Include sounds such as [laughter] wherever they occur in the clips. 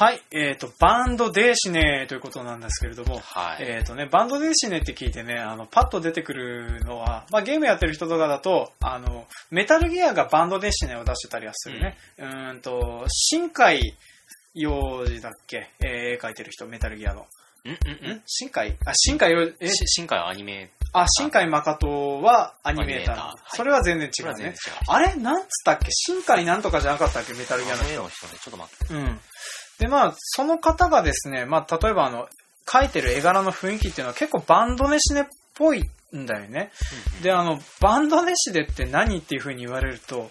はい、えっ、と、バンドデーシネということなんですけれども、はい。えっ、とね、バンドデーシネって聞いてね、あの、パッと出てくるのは、まあ、ゲームやってる人とかだと、あの、メタルギアがバンドデーシネを出してたりはするね。うーんと、新海洋二だっけ、えー絵描いてる人、メタルギアの。うんうんん。新海？あ、新海洋、え？新海はアニメ、あ、新海誠はアニメーターターはい。それは全然違うね。それう。。あれ？なんつったっけ？新海なんとかじゃなかったっけ？メタルギアのあの絵の人ね、ちょっと待って。うん。で、まあ、その方がですね、まあ、例えばあの、描いてる絵柄の雰囲気っていうのは結構バンドネシネっぽいんだよね。で、あの、バンドネシネって何っていう風に言われると、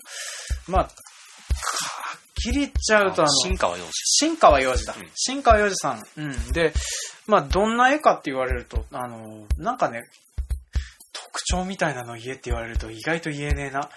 まあ、はっきり言っちゃうとあの、新川洋二。新川洋二だうん。新川洋二さん。うん。で、まあ、どんな絵かって言われると、あの、なんかね、特徴みたいなの言えって言われると意外と言えねえな。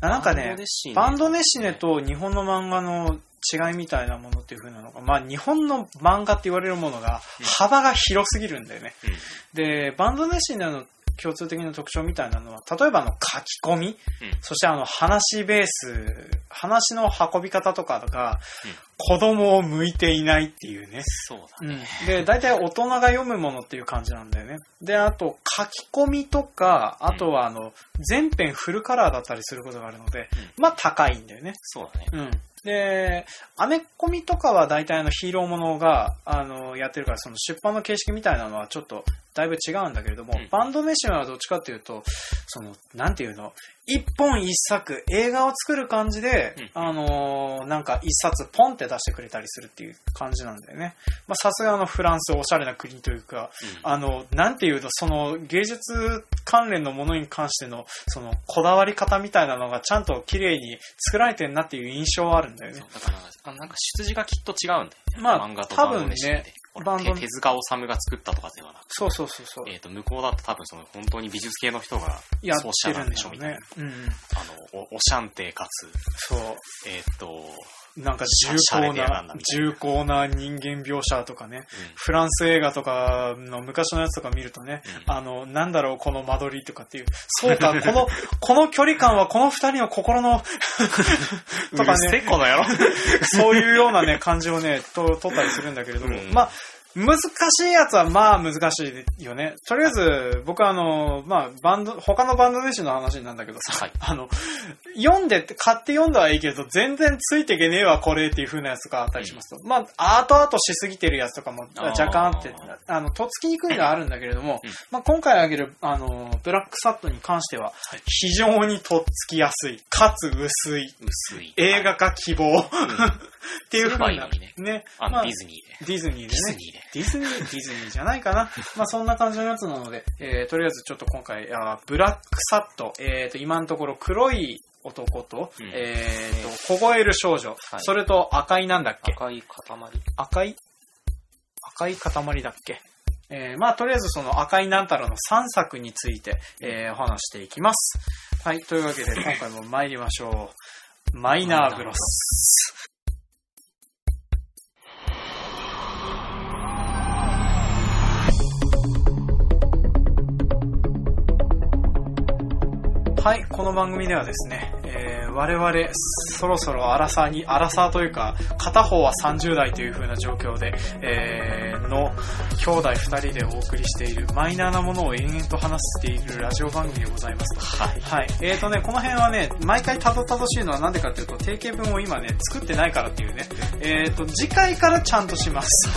なんかね、バンドネシネと日本の漫画の違いみたいなものっていう風なのが、まあ日本の漫画って言われるものがうん幅が広すぎるんだよね。うん。で、バンドネシネの共通的な特徴みたいなのは、例えばあの書き込み、うんそしてあの話ベース、話の運び方とかが、うん子供を向いていないっていうね。そうだうね。ん、で、大体大人が読むものっていう感じなんだよね。で、あと、書き込みとか、あとは、あの、全編フルカラーだったりすることがあるので、まあ、高いんだよね。そうだね。うん。で、アメコミとかは大体あのヒーローものが、あの、やってるから、その出版の形式みたいなのはちょっと、だいぶ違うんだけれども、うんバンドメシンはどっちかっていうと、その、なんていうの、一本一作、映画を作る感じで、うんあのーなんか一冊ポンって出してくれたりするっていう感じなんだよね。まあ、さすがあのフランスおしゃれな国というか、うんあの、なんていうの、その芸術関連のものに関しての、そのこだわり方みたいなのがちゃんと綺麗に作られてんなっていう印象はあるんだよねそう。だからあなんか出自がきっと違うんだよね。まあ漫画と多分ねほらバンド手手塚治虫が作ったとかではなくそうそうそうそう。えっ、と、向こうだと多分その本当に美術系の人がやっそうしてたるんでしょみたいなね。。うんうん。あの、おおしゃんてかつ、そう。えっ、と、なんか重厚な重厚な人間描写とかね。うんフランス映画とかの昔のやつとか見るとね、うんあの、なんだろう、この間取りとかっていう。そうか、この、[laughs] この距離感はこの二人の心の、とかね。[laughs] そういうようなね、感じをね、と、取ったりするんだけれども、うんまあ、難しいやつはまあ難しいよね。とりあえず、僕はあの、まあ、バンド、他のバンド弟子の話なんだけどさ、はいあの、読んでって、買って読んだはいいけど、全然ついてけねえわ、これっていう風なやつがあったりしますと。まあ、後々しすぎてるやつとかもあー若干あって、あの、とっつきにくいのはあるんだけれども、うんまあ、今回挙げる、あの、ブラックサットに関しては、はい非常にとっつきやすい、かつ薄い、薄い。映画化希望、[laughs] っていう風なね、ね、あの、まあディズニーで。ディズニーでねディズニ。ーで。ディズニー、ディズニーじゃないかな。まあそんな感じのやつなので、えーとりあえずちょっと今回、あブラックサット、えーと、今のところ黒い男と、うんえーと、凍える少女、はいそれと赤いなんだっけ？赤い塊。赤い？赤い塊だっけ？えーまあとりあえずその赤いなんたらの3作について、えーお話していきます。はい、というわけで今回も参りましょう。マイナーブロス。はい、この番組ではですね、我々、そろそろアラサーに、アラサーというか、片方は30代という風な状況で、えーの、兄弟2人でお送りしている、マイナーなものを延々と話しているラジオ番組でございますと。はい。はい。えーとね、この辺はね、毎回たどたどしいのはなんでかっていうと、定型文を今ね、作ってないからっていうね。えーと、次回からちゃんとします。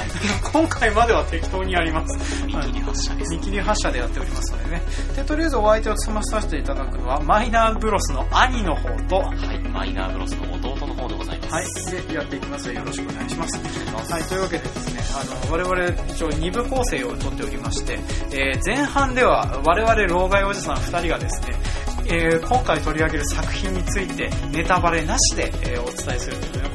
今回までは適当にやります。見切り発車です。見切り発車でやっておりますのでね。で、とりあえずお相手を務まさせていただくのは、マイナーブロスの兄の方と、はい。マイナーブロスの弟の方でございます。はい。で、やっていきますよろしくお願いします。はい、というわけでですね、あの、我々一応2部構成をとっておりまして、えー前半では我々老害おじさん2人がですね、えー今回取り上げる作品についてネタバレなしで、えーお伝えするという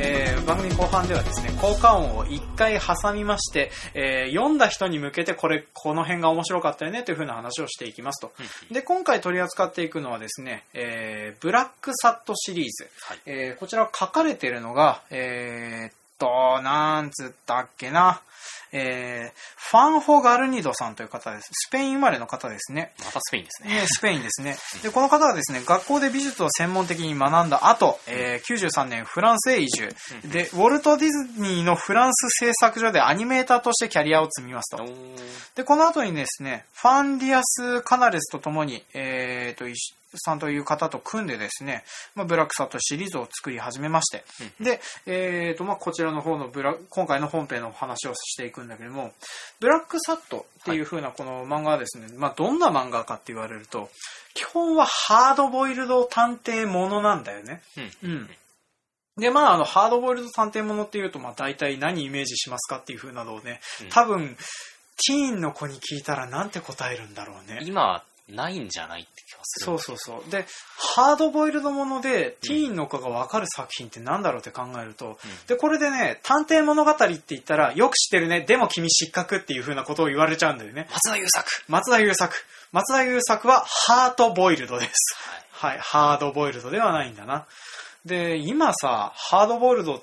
えー番組後半ではですね、効果音を1回挟みまして、えー読んだ人に向けてこれ、この辺が面白かったよねという風な話をしていきますと。うんで、今回取り扱っていくのはですね、えーブラックサットシリーズ。はい。えーこちら書かれているのが、えーっと、なんつったっけな。えー、ファンホ・ガルニドさんという方です。スペイン生まれの方ですね。またスペインですね。ね、スペインですね。で、この方はですね、学校で美術を専門的に学んだ後、えー、93年フランスへ移住。で、ウォルト・ディズニーのフランス製作所でアニメーターとしてキャリアを積みますと。で、この後にですね、ファンディアス・カナレスと共に、えーと、一さんという方と組んでですね、まあ、ブラックサットシリーズを作り始めまして、で、えーと、まあ、こちらの方のブラ、今回の本編の話をしていくんだけども、ブラックサットっていう風なこの漫画はですね、まあ、どんな漫画かって言われると、基本はハードボイルド探偵ものなんだよね。うんうん。で、まあ、あの、ハードボイルド探偵ものっていうと、まあ、大体何イメージしますかっていう風なのをね、うん多分、ティーンの子に聞いたらなんて答えるんだろうね。今、ないんじゃないって気がする。そうそうそう。で、ハードボイルドもので、ティーンの子がわかる作品ってなんだろうって考えると、で、これでね、探偵物語って言ったら、よく知ってるね、でも君失格っていう風なことを言われちゃうんだよね。松田優作松田優作。松田優作はハートボイルドです。はい、ハードボイルドではないんだな。で、今さ、ハードボイルド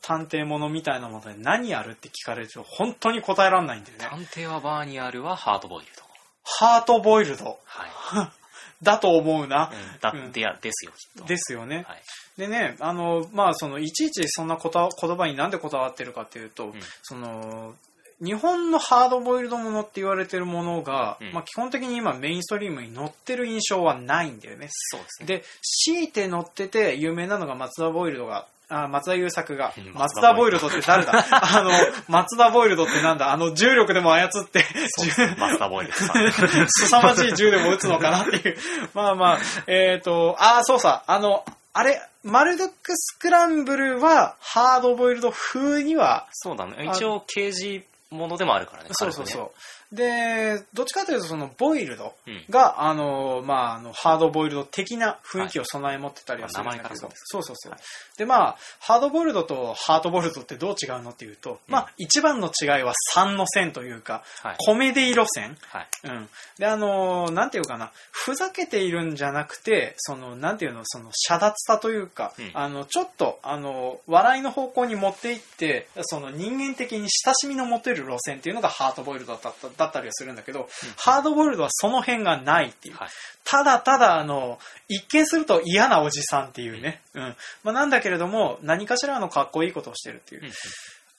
探偵物みたいなもので何やるって聞かれると、本当に答えられないんだよね。探偵はバーニアルはハードボイルド。ハートボイルドはい。[laughs] だと思うな。うん、だってや、ですよ、きっと。ですよね。はい。でね、あの、まあ、その、いちいちそんなこと言葉になんでこだわってるかっていうと、んその、日本のハードボイルドものって言われてるものが、うんまあ、基本的に今メインストリームに載ってる印象はないんだよね。そうですね。で、強いて載ってて有名なのが松田ボイルドが、あ松田優作がうん、松田ボイルドって誰だ？[laughs] あの、松田ボイルドってなんだ？あの、重力でも操って、[laughs] そうですね。マスターボイルド。[laughs] 凄まじい銃でも撃つのかなっていう。まあまあ、えっ、と、ああ、そうさ、あの、あれ、マルドックスクランブルは、ハードボイルド風には、そうだね。一応、刑事ものでもあるからね。そうそうそう。で、どっちかというと、その、ボイルドうんが、あの、まあ、あの、ハードボイルド的な雰囲気を備え持ってたりはするんだけど、はいまそうそうそうはいで、まあ、ハードボイルドとハートボイルドってどう違うのっていうと、まあ、一番の違いは3の線というか、はい。コメディ路線。はい。うん。で、あのーなんていうかな、ふざけているんじゃなくて、その、なんていうの、その、遮奪さというか、うんあの、ちょっと、あの、笑いの方向に持っていって、その、人間的に親しみの持てる路線っていうのがハードボイルドだっただったりはするんだけど、ハードボイルドはその辺がないっていう。はい。ただただ、あの、一見すると嫌なおじさんっていうね。うん。まあ、なんだけれども、何かしらのかっこいいことをしてるっていう。うん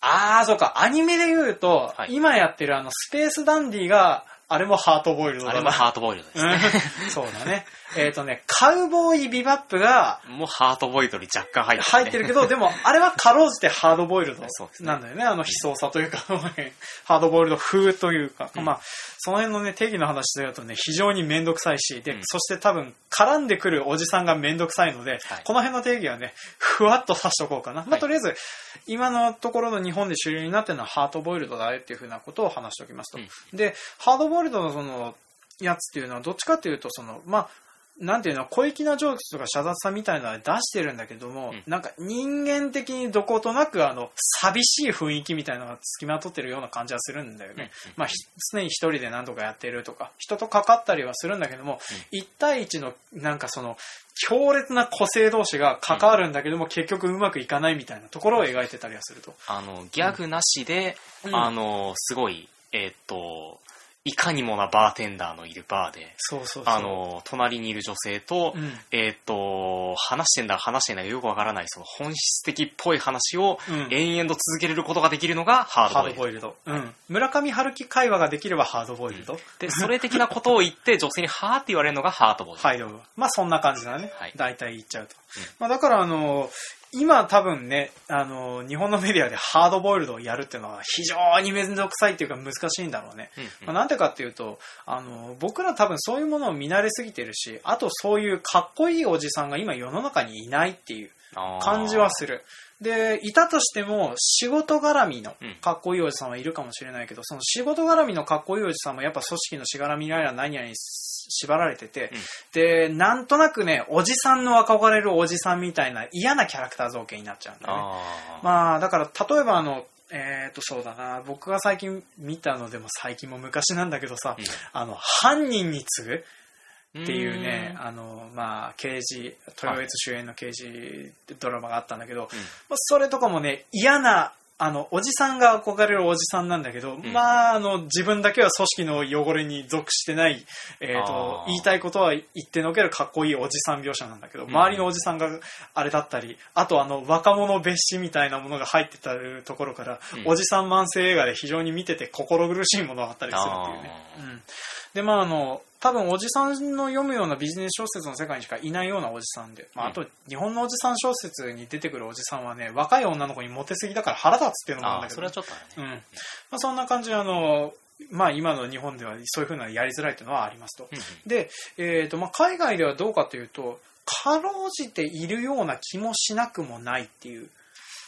あー、そうか。アニメで言うと、はい今やってるあの、スペースダンディが、あれもハートボイルドだな。あれもハートボイルドですね。うんそうだね。えっ、とね、カウボーイビバップがもうハートボイルドに若干入って入ってるけど、でも、あれはかろうじてハードボイルドなんだよね。あの悲壮さというか、ハードボイルド風というか、うんまあ、その辺のね、定義の話だとね、非常にめんどくさいし、で、うんそして多分、絡んでくるおじさんがめんどくさいので、はいこの辺の定義はね、ふわっとさしとこうかな。まあ、はいとりあえず、今のところの日本で主流になってるのはハートボイルドだよっていうふうなことを話しておきますと。うんで、ハードボイルドのその、やつっていうのはどっちかっていうと、その、まあ、なんていうの、小粋なジョークとか謝雑さみたいなので出してるんだけども、うんなんか人間的にどことなく、あの、寂しい雰囲気みたいなのが付きまとってるような感じはするんだよね。うんうんまあ、ひ常に一人で何とかやってるとか、人とかかったりはするんだけども、一対一の、なんかその、強烈な個性同士が関わるんだけども、結局うまくいかないみたいなところを描いてたりはすると。あの、ギャグなしで、うんあの、すごい、えーっと、いかにもなバーテンダーのいるバーで、そうそう。あの、隣にいる女性と、うんえーっと、話してんだ、話してんだ、よくわからない、その本質的っぽい話をうん延々と続けれることができるのがハードボイルド。うん。村上春樹会話ができればハードボイルド。で、それ的なことを言って、女性にはーって言われるのがハートボイルド。はい。まあそんな感じだね。はい大体言っちゃうと。まあだからあの、今多分ね、あの、日本のメディアでハードボイルドをやるっていうのは非常にめんどくさいっていうか難しいんだろうね。うんうんまあ、なんでかっていうと、あの、僕ら多分そういうものを見慣れすぎてるし、あとそういうかっこいいおじさんが今世の中にいないっていう感じはする。で、いたとしても仕事絡みのうんかっこいいおじさんはいるかもしれないけど、その仕事絡みのかっこいいおじさんもやっぱ組織のしがらみやら何々に縛られてて、うん。で、なんとなくね、おじさんの憧れるおじさんみたいな嫌なキャラクター造形になっちゃうんだよね。あー。まあ、だから、例えばあの、えっ、と、そうだな、僕が最近見たのでも最近も昔なんだけどさ、うん。あの、犯人に次ぐっていうね、うん。あの、まあ、刑事、豊悦主演の刑事ドラマがあったんだけど、うん。まあそれとかもね、嫌な、あの、おじさんが憧れるおじさんなんだけど、ん。まあ、あの、自分だけは組織の汚れに属してない、えっ、とあ、ー。言いたいことは言ってのけるかっこいいおじさん描写なんだけど、ん。周りのおじさんがあれだったり、あとあの、若者別紙みたいなものが入ってたところから、うん。おじさん慢性映画で非常に見てて心苦しいものがあったりするっていうね。うん。で、まああの、多分おじさんの読むようなビジネス小説の世界にしかいないようなおじさんで、まあ、あと日本のおじさん小説に出てくるおじさんはね、若い女の子にモテすぎだから腹立つっていうのもあるんだけど、それはちょっとあるね。うん。まあ、そんな感じであの、まあ今の日本ではそういうふうなやりづらいというのはありますと。うんうんで、えーとまあ、海外ではどうかというと、かろうじているような気もしなくもないっていう、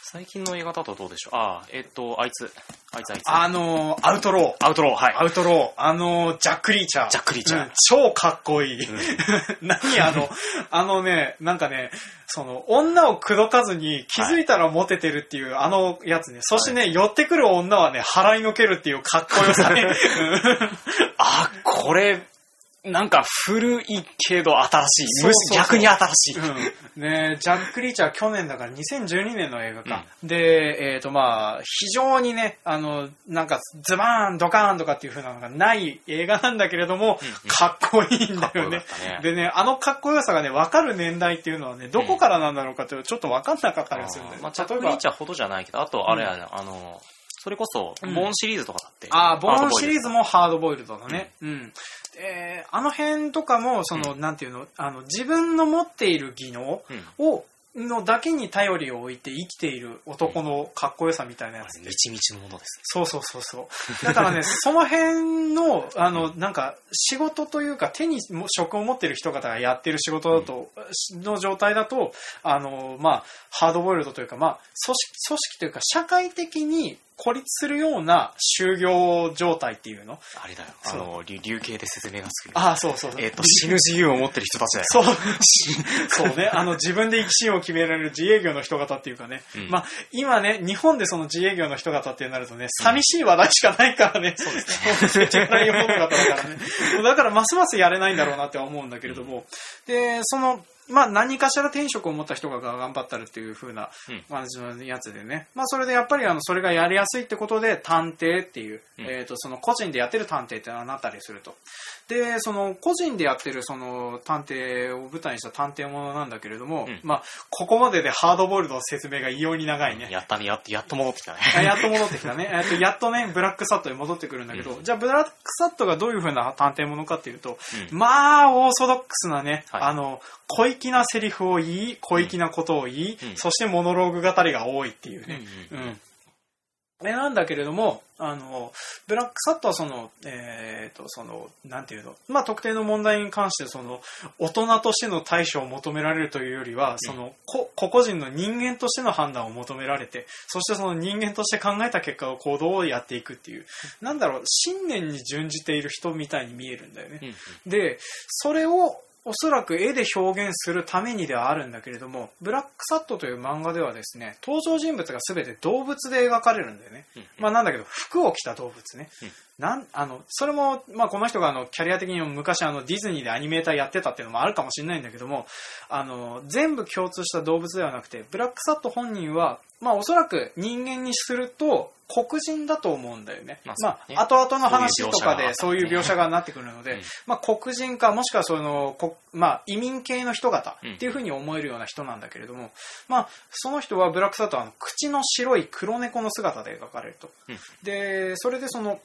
最近の映画だとどうでしょう？ああ、えっと、あいつ、あいつあいつ。あの、アウトロー。アウトロー、はい。アウトロー、あの、ジャック・リーチャー。ジャックリーチャーうん超かっこいい。うん [laughs] 何あの、あのね、なんかね、その、女を口説かずに気づいたらモテてるっていう、あのやつね。そしてね、寄ってくる女はね、払いのけるっていうかっこよさね。[laughs] あ、これ、なんか古いけど新しい。そうそうそう逆に新しい。うん、ねジャック・リーチャー去年だから2012年の映画か。で、えっ、とまあ、非常にね、あの、なんかズバーン、ドカーンとかっていう風なのがない映画なんだけれども、うんうんかっこいいんだよねよねでね、あのかっこよさがね、わかる年代っていうのはね、どこからなんだろうかっていうのちょっとわかんなかったりするんだよね。まあ、ジャック・リーチャーほどじゃないけど、あと、あれやね、あの、それこそ、うんボーンシリーズとかだって。ああ、ボーンシリーズも。もハードボイルドだね。うん。えーあの辺とかも、その、なんていうの、あの、自分の持っている技能うん。を、のだけに頼りを置いて生きている男のかっこよさみたいなやつみちみちのものです。そうそうそうそう。だからね、[laughs] その辺の、あの、なんか、仕事というか、手にも職を持ってる人方がやってる仕事だと、の状態だと、あの、まあ、ハードボイルドというか、まあ、組織、組織というか、社会的に孤立するような就業状態っていうの？あれだよ。あの、流流形で説明がつくよ。ああ、そうそうそう。えっと、死ぬ自由を持ってる人たちだよ。そう、[laughs] そうね。あの、自分で生き死を決められる自営業の人方っていうかね。うんまあ、今ね、日本でその自営業の人方ってなるとね、寂しい話題しかないからね。そうですね。[laughs] だからね。だから、ますますやれないんだろうなって思うんだけれども。で、その、まあ、何かしら転職を持った人が頑張ったるっていう風なうん感じのやつでね。まあ、それでやっぱり、あの、それがやりやすいってことで、探偵っていう、うんえっ、と、その個人でやってる探偵ってのはなったりすると。で、その個人でやってるその探偵を舞台にした探偵ものなんだけれども、うんまあ、ここまででハードボイルドの説明が異様に長いね。やったね、やっと、やっと戻ってきたね。あやっと戻ってきたね。[laughs] えっと、やっとね、ブラックサットに戻ってくるんだけど、じゃあブラックサットがどういう風な探偵ものかっていうと、うんまあ、オーソドックスなね、はいあの、小粋なセリフを言い、小粋なことを言い、うんそしてモノローグ語りが多いっていうね。うんうんうんえなんだけれども、あの、ブラックサットはその、えっ、と、その、なんていうの、まあ、特定の問題に関して、その、大人としての対処を求められるというよりは、その、こ個々人の人間としての判断を求められて、そしてその人間として考えた結果を行動をやっていくっていう、なんだろう、信念に準じている人みたいに見えるんだよね。で、それをおそらく絵で表現するためにではあるんだけれども、ブラックサットという漫画ではですね、登場人物が全て動物で描かれるんだよね。まあなんだけど、服を着た動物ね。うんなんあのそれも、まあ、この人があのキャリア的にも昔あのディズニーでアニメーターやってたっていうのもあるかもしれないんだけどもあの全部共通した動物ではなくてブラックサット本人は、まあ、おそらく人間にすると黒人だと思うんだよね。ままあね。後々の話とかでそうういうう描写がなってくるので、うん。まあ、黒人かもしくはその、こまあ、移民系の人方っていうふうに思えるような人なんだけれども、まあ、その人はブラックサットはあの口の白い黒猫の姿で描かれると。うん。でそれでその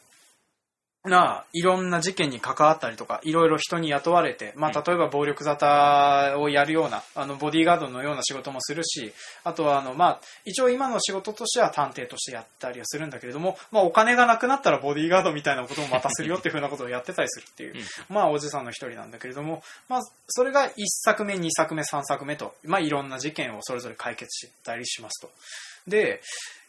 なあ、いろんな事件に関わったりとか、いろいろ人に雇われて、まあ、例えば暴力沙汰をやるような、あの、ボディーガードのような仕事もするし、あとは、あの、まあ、一応今の仕事としては探偵としてやったりはするんだけれども、まあ、お金がなくなったらボディーガードみたいなこともまたするよっていうふうなことをやってたりするっていう、まあ、おじさんの一人なんだけれども、まあ、それが1作目、2作目、3作目と、まあ、いろんな事件をそれぞれ解決したりしますと。で、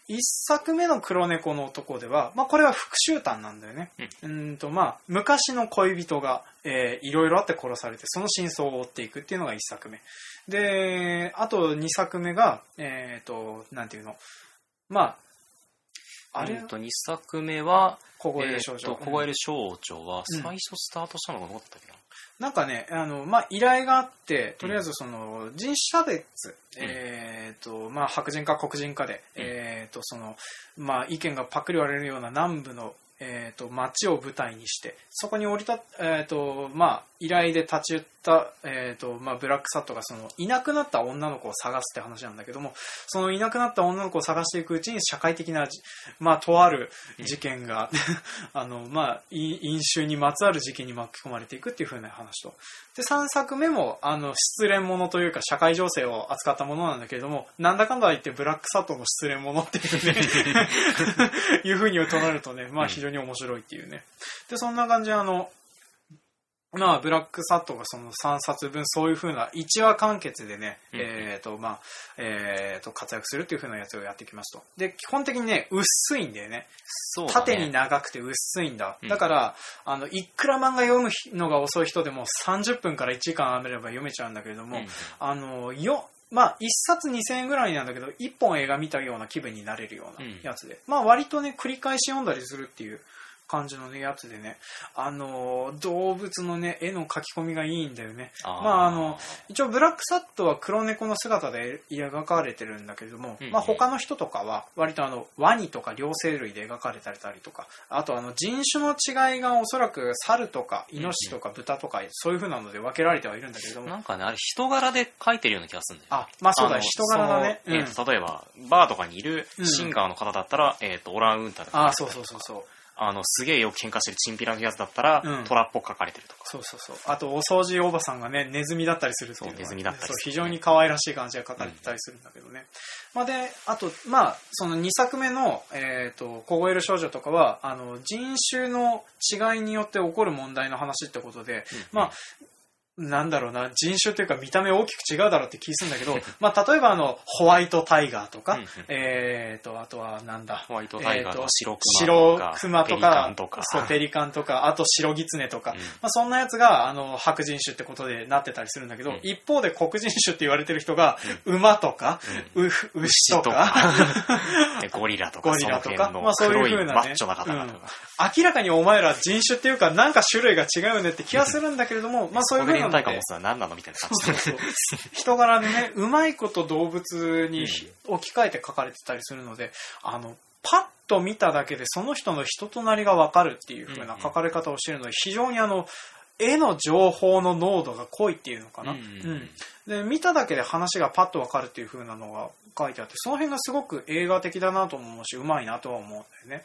一作目の黒猫の男では、まあ、これは復讐譚なんだよね。うーんと、まあ、昔の恋人が、えーいろいろあって殺されて、その真相を追っていくっていうのが一作目。で、あと二作目が、えっ、と、なんていうの。まあ、あれえっと、2作目は、凍える少女。と、凍える少女は、うん最初スタートしたのがどうだったっけな、なんかね、あの、まあ、依頼があって、とりあえずその、人種差別、えっ、と、まあ、白人か黒人かで、うん。えっ、と、その、まあ、意見がパックリ割れるような南部の、えっ、と、街を舞台にして、そこに降りた、えっ、と、まあ、依頼で立ち寄った、えっ、と、まあ、ブラックサットがその、いなくなった女の子を探すって話なんだけども、そのいなくなった女の子を探していくうちに社会的なじ、まあ、とある事件が、[laughs] あの、まあ、い飲酒にまつわる事件に巻き込まれていくっていう風な話と。で、3作目も、あの、失恋ものというか、社会情勢を扱ったものなんだけれども、なんだかんだ言って、ブラックサットの失恋ものっていうね、[laughs] いう風に捉えるとね、まあ、非常に面白いっていうね。で、そんな感じで、あの、まあ、ブラックサットがその3冊分、そういう風な一話完結でね、うんえっ、と、まあ、えっ、と、活躍するっていう風なやつをやってきますと。で、基本的にね、薄いんだよね。そうだね縦に長くて薄いんだ。うんだから、あの、いくら漫画読むのが遅い人でも30分から1時間編めれば読めちゃうんだけれども、うんあの、よ、まあ、1冊2000円ぐらいなんだけど、1本映画見たような気分になれるようなやつで、まあ、割とね、繰り返し読んだりするっていう感じのね、やつでね、あの、動物のね、絵の描き込みがいいんだよね。あー。まあ、あの、一応ブラックサットは黒猫の姿で描かれてるんだけれども、うんうん。まあ他の人とかは割とあのワニとか両生類で描かれたりとかあとあの人種の違いがおそらく猿とかイノシシとか豚とかそういう風なので分けられてはいるんだけれども、なんかね、あれ人柄で描いてるような気がするんだよ。あまあそうだの人柄だね、うん。ーと例えば、バーとかにいるうんシンガーの方だったら、えっ、と、オランウータンとか。ああそうそうそうそうあの、すげえよく喧嘩してるチンピラのやつだったら、うん。トラっぽく描かれてるとか。そうそうそう。あとお掃除おばさんがねネズミだったりするっていうのがそうネズミだったりする。そう非常に可愛らしい感じが描かれてたりするんだけどね、まあ、であとまあその2作目の「えー、と凍える少女」とかはあの人種の違いによって起こる問題の話ってことで、まあなんだろうな、人種というか見た目大きく違うだろうって気するんだけど、[laughs] まあ、例えばあの、ホワイトタイガーとか、うんうん。えーと、あとはなんだ、ホワイトタイガーとか白クマ白とかとペリカかンとか。そうペリカンとかあと白ギツネとか、うん。まあ、そんなやつがあの白人種ってことでなってたりするんだけど、うん。一方で黒人種って言われてる人が、馬とか、う牛とか [laughs] でゴリラとか、ゴリラとかまあそういう黒い風なね。マッチョな方々とか。明らかにお前ら人種っていうかなんか種類が違うよねって気がするんだけれども、まあそういうここで連帯感持つのは何なのみたいな感じそうそう。人柄でねうまいこと動物に置き換えて書かれてたりするのであのパッと見ただけでその人の人となりが分かるっていう風な書かれ方をしているので非常にあの絵の情報の濃度が濃いっていうのかな、うんうんで見ただけで話がパッと分かるっていう風なのが書いてあってその辺がすごく映画的だなとも思うしうまいなとは思うんだよね。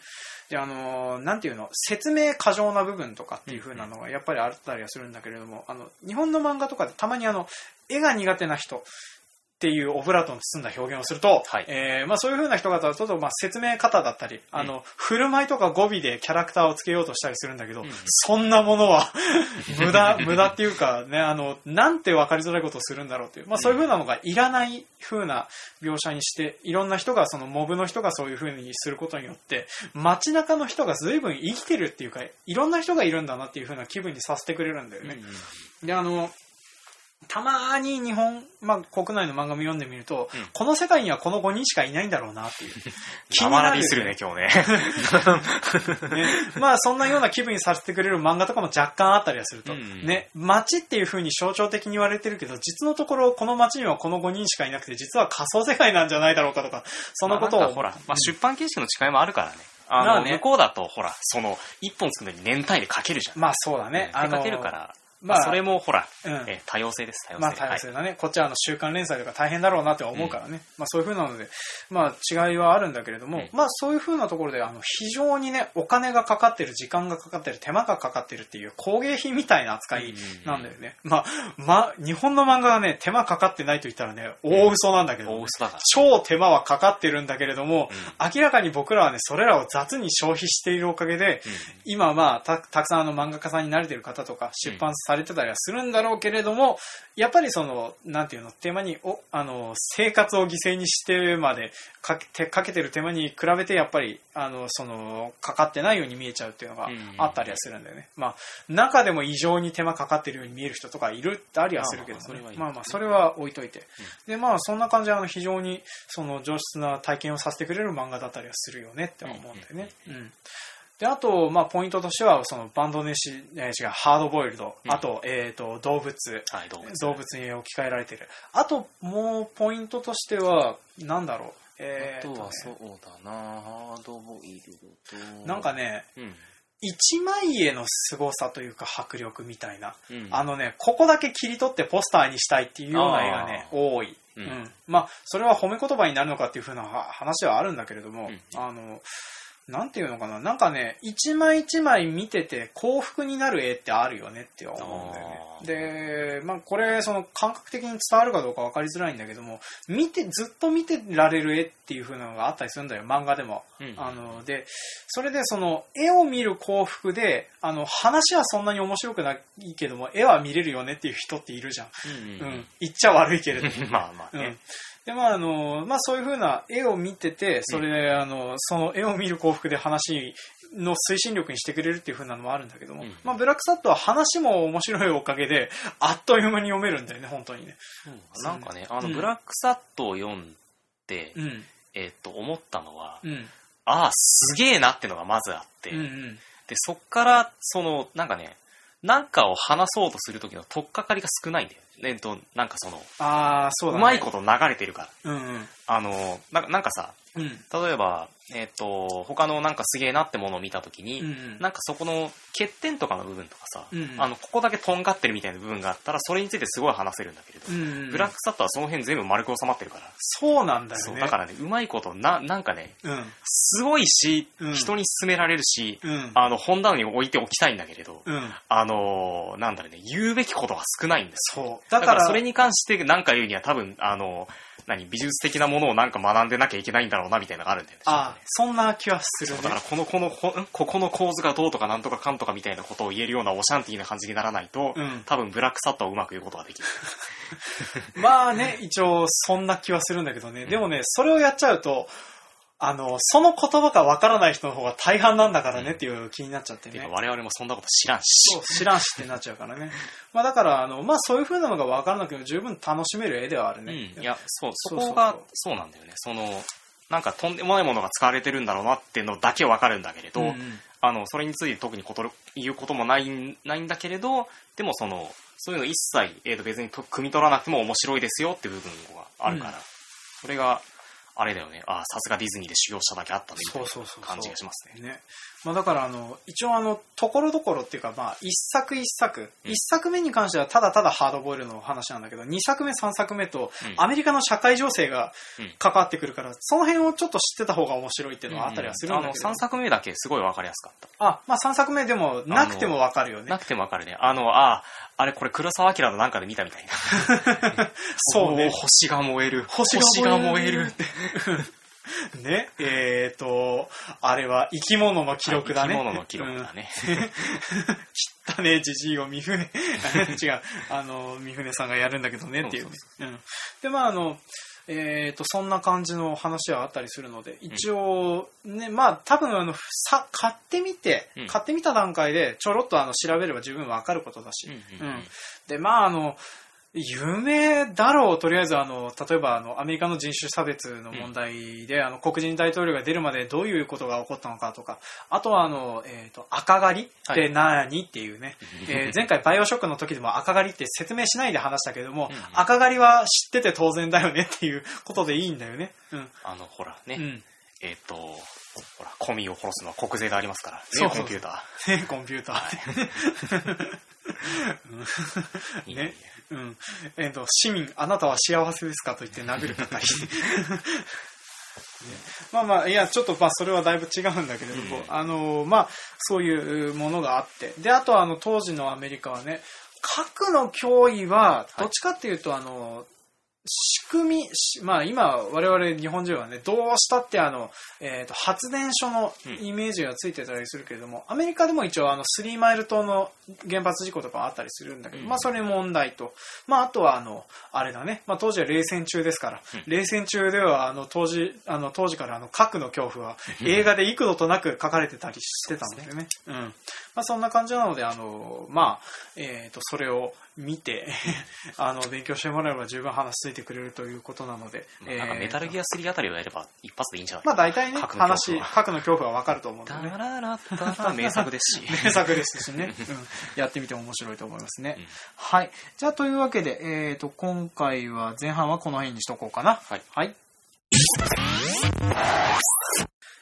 であのーなんていうの説明過剰な部分とかっていう風なのがやっぱりあったりはするんだけれどもあの日本の漫画とかでたまにあの絵が苦手な人っていうオブラートに包んだ表現をすると、はい。えーまあ、そういう風な人方だと、まあ、説明方だったり、あの振る舞いとか語尾でキャラクターをつけようとしたりするんだけど、ん。そんなものは [laughs] 無駄無駄っていうかねあのなんて分かりづらいことをするんだろうっていう、まあ、そういう風なのがいらない風な描写にしていろんな人がそのモブの人がそういう風にすることによって街中の人が随分生きてるっていうかいろんな人がいるんだなっていう風な気分にさせてくれるんだよね。であのたまに日本、まあ、国内の漫画も読んでみると、うん。この世界にはこの5人しかいないんだろうなっていう。[laughs] 気生並びするね、今日ね。[laughs] ね、まあそんなような気分にさせてくれる漫画とかも若干あったりはすると、うんね、街っていう風に象徴的に言われてるけど実のところこの街にはこの5人しかいなくて実は仮想世界なんじゃないだろうかとかそんなことを、まあんかほら、まあ、出版形式の違いもあるからね。あの、まあね。向こうだと、ほら、その、一本作るのに年単位で書けるじゃん。まあそうだね、で書けるから、まあまあ、それもほら、うん。えー多様性です、多様性。まあ多様性だね、こっちはあの週刊連載とか大変だろうなって思うからね、まあそういう風なので、まあ違いはあるんだけれども、うん。まあそういう風なところであの非常にね、お金がかかってる、時間がかかってる、手間がかかってるっていう工芸品みたいな扱いなんだよね。まあ、まあ、日本の漫画がね、手間かかってないと言ったらね、大嘘なんだけど、大嘘だから。超手間はかかってるんだけれども、う明らかに僕らはね、それらを雑に消費しているおかげで、今まあたたくさんあの漫画家さんに慣れてる方とか出版されてたりはするんだろうけれども、やっぱりそのなんていうの手間におあの生活を犠牲にしてまでかけてかけてる手間に比べてやっぱりあのそのかかってないように見えちゃうっていうのがうん。あったりはするんだよね、まあ中でも異常に手間かかってるように見える人とかいるありはするけどね。まあまあそれは置いといて、でまあそんな感じであの非常にその上質な体験をさせてくれる漫画だったりはするよねって思うんだよね。うんで、あと、まあ、ポイントとしては、その、バンドネシ、えー違う、ハードボイルド、うんあと、えっ、と、動物、はい、動物。動物に置き換えられている。あと、もう、ポイントとしては、なんだろう。えーとねあとはそうだなハードボイルドと。なんかね、うん。一枚絵の凄さというか迫力みたいな。うん。あのね、ここだけ切り取ってポスターにしたいっていうような絵がね、多い。ううんん。まあ、それは褒め言葉になるのかっていうふうなは話はあるんだけれども、うんあの、なんていうのかな、なんかね、一枚一枚見てて幸福になる絵ってあるよねって思うんだよね。で、まあこれ、その感覚的に伝わるかどうか分かりづらいんだけども、見て、ずっと見てられる絵っていう風なのがあったりするんだよ、漫画でも。うんあの、で、それでその絵を見る幸福で、あの、話はそんなに面白くないけども、絵は見れるよねっていう人っているじゃん。うんうん。言っちゃ悪いけれども。うん。まあまあねうん。で、まあ、あの、まあ、そういうふうな絵を見てて、それで、あの、その絵を見る幸福で話の推進力にしてくれるっていうふうなのもあるんだけども、うんまあ、ブラックサットは話も面白いおかげで、[laughs] あっという間に読めるんだよね、本当にね。うんなんかね、あの、うんブラックサットを読んで、うん。えっと、思ったのは、うん。ああ、すげえなってのがまずあって、うんうん。で、そっから、その、なんかね、なんかを話そうとするときの取っかかりが少ないんだよ。えっと、なんかその、ああ、そうだ、ね。うまいこと流れてるから。うんうん。あの、なんかなんかさ、うん。例えば、えっ、と、他のなんかすげえなってものを見たときに、うんうん。なんかそこの欠点とかの部分とかさ、うんうんあの、ここだけとんがってるみたいな部分があったら、それについてすごい話せるんだけれど、うんうん、ブラックサットはその辺全部丸く収まってるから、そうなんだよね。だからね、うまいこと、な、なんかね、うん。すごいし、うん人に勧められるし、うん。あの、本棚に置いておきたいんだけれど、うん。あのーなんだろうね、言うべきことが少ないんですよ。そう。だか、ら、それに関して何か言うには多分、あの何、美術的なものをなんか学んでなきゃいけないんだろうな、みたいなのがあるんだよね。ああ、そんな気はするね。だからこの [laughs] このここの構図がどうとかなんとかかんとかみたいなことを言えるようなオシャンティーな感じにならないと、うん多分ブラックサットをうまく言うことができる。[laughs] [laughs] まあね、一応そんな気はするんだけどね。でもね、それをやっちゃうと、あの、その言葉がわからない人の方が大半なんだからねっていう気になっちゃってねて。我々もそんなこと知らんしそう。知らんしってなっちゃうからね。まあだから、あの、まあそういう風なのがわからなくても十分楽しめる絵ではあるね。うん。いや、そう、そそうそうそうこがそうなんだよね。その、なんかとんでもないものが使われてるんだろうなっていうのだけわかるんだけれど、うんうんあの、それについて特にこと言うこともないんないんだけれど、でもその、そういうの一切、えー、と別にと汲み取らなくても面白いですよっていう部分があるから、うんそれが、あれだよね、ああ、さすがディズニーで修行しただけあったね、みたいそうそうそうそうな感じがしますね。ね。まあだからあの、一応あの、ところどころっていうかまあ、一作一作、うん一作目に関してはただただハードボイルの話なんだけど、二作目、三作目とうんアメリカの社会情勢がうん関わってくるから、その辺をちょっと知ってた方が面白いっていうのはあったりはするんだけど。あの、3作目だけすごいわかりやすかった。あ、まあ3作目でもなくてもわかるよねな。くてもわかるね。あの、ああ、あれこれ黒沢明のなんかで見たみたいな。[laughs] そうね星が燃える。星星が燃えるが燃える。[laughs] [laughs] ね。えっ、と、あれは生き物の記録だね。生き物の記録だね。[laughs] 汚ねじじいを三船、[laughs] 違う、あの、三船さんがやるんだけどねっていう。で、まあ、あの、えっ、と、そんな感じの話はあったりするので、一応、ね、まあ、多分、あの、さ、買ってみて、うん。買ってみた段階で、ちょろっとあの、調べれば十分わかることだし、うんうん。うん。で、まあ、あの、有名だろう、とりあえずあの、例えばあの、アメリカの人種差別の問題で、あの、黒人大統領が出るまでどういうことが起こったのかとか、あとはあの、えっ、と、赤狩りって何、っていうね、[laughs] えー前回バイオショックの時でも赤狩りって説明しないで話したけれども、うんうん赤狩りは知ってて当然だよねっていうことでいいんだよね。うん。あの、ほらね、うん。えっ、と、ほら、コミを殺すのは国税でありますから、ね、そうコンピュータね、コンピューターで。ー。ね [laughs] うん。えっ、と、市民、あなたは幸せですかと言って殴る係。ね [laughs] まあまあ、いや、ちょっとまあ、それはだいぶ違うんだけれども、うんあの、まあ、そういうものがあって。で、あとは、あの、当時のアメリカはね、核の脅威は、どっちかっていうと、あの、仕組み、しまあ今我々日本人はね、どうしたってあの、えーと発電所のイメージがついてたりするけれども、アメリカでも一応あの、スリーマイル島の原発事故とかあったりするんだけど、うん。まあそれ問題と、まああとはあの、あれだね、まあ当時は冷戦中ですから、うん。冷戦中ではあの、当時、あの、当時からあの、核の恐怖は映画で幾度となく書かれてたりしてたんですよね。うん。ままあ、そんな感じなので、あの、まあ、えっ、と、それを見て、[laughs] あの、勉強してもらえば十分話ついてくれるということなので、まあなんかメタルギア3あたりをやれば一発でいいんじゃないまあ大体ね、話、核の恐怖はわかると思うんでダね。ララッタラ [laughs] 名作ですし。名作ですしね、[laughs] うん、やってみても面白いと思いますね。うんはい。じゃあ、というわけで、えっ、と、今回は前半はこの辺にしとこうかな。はい。はい。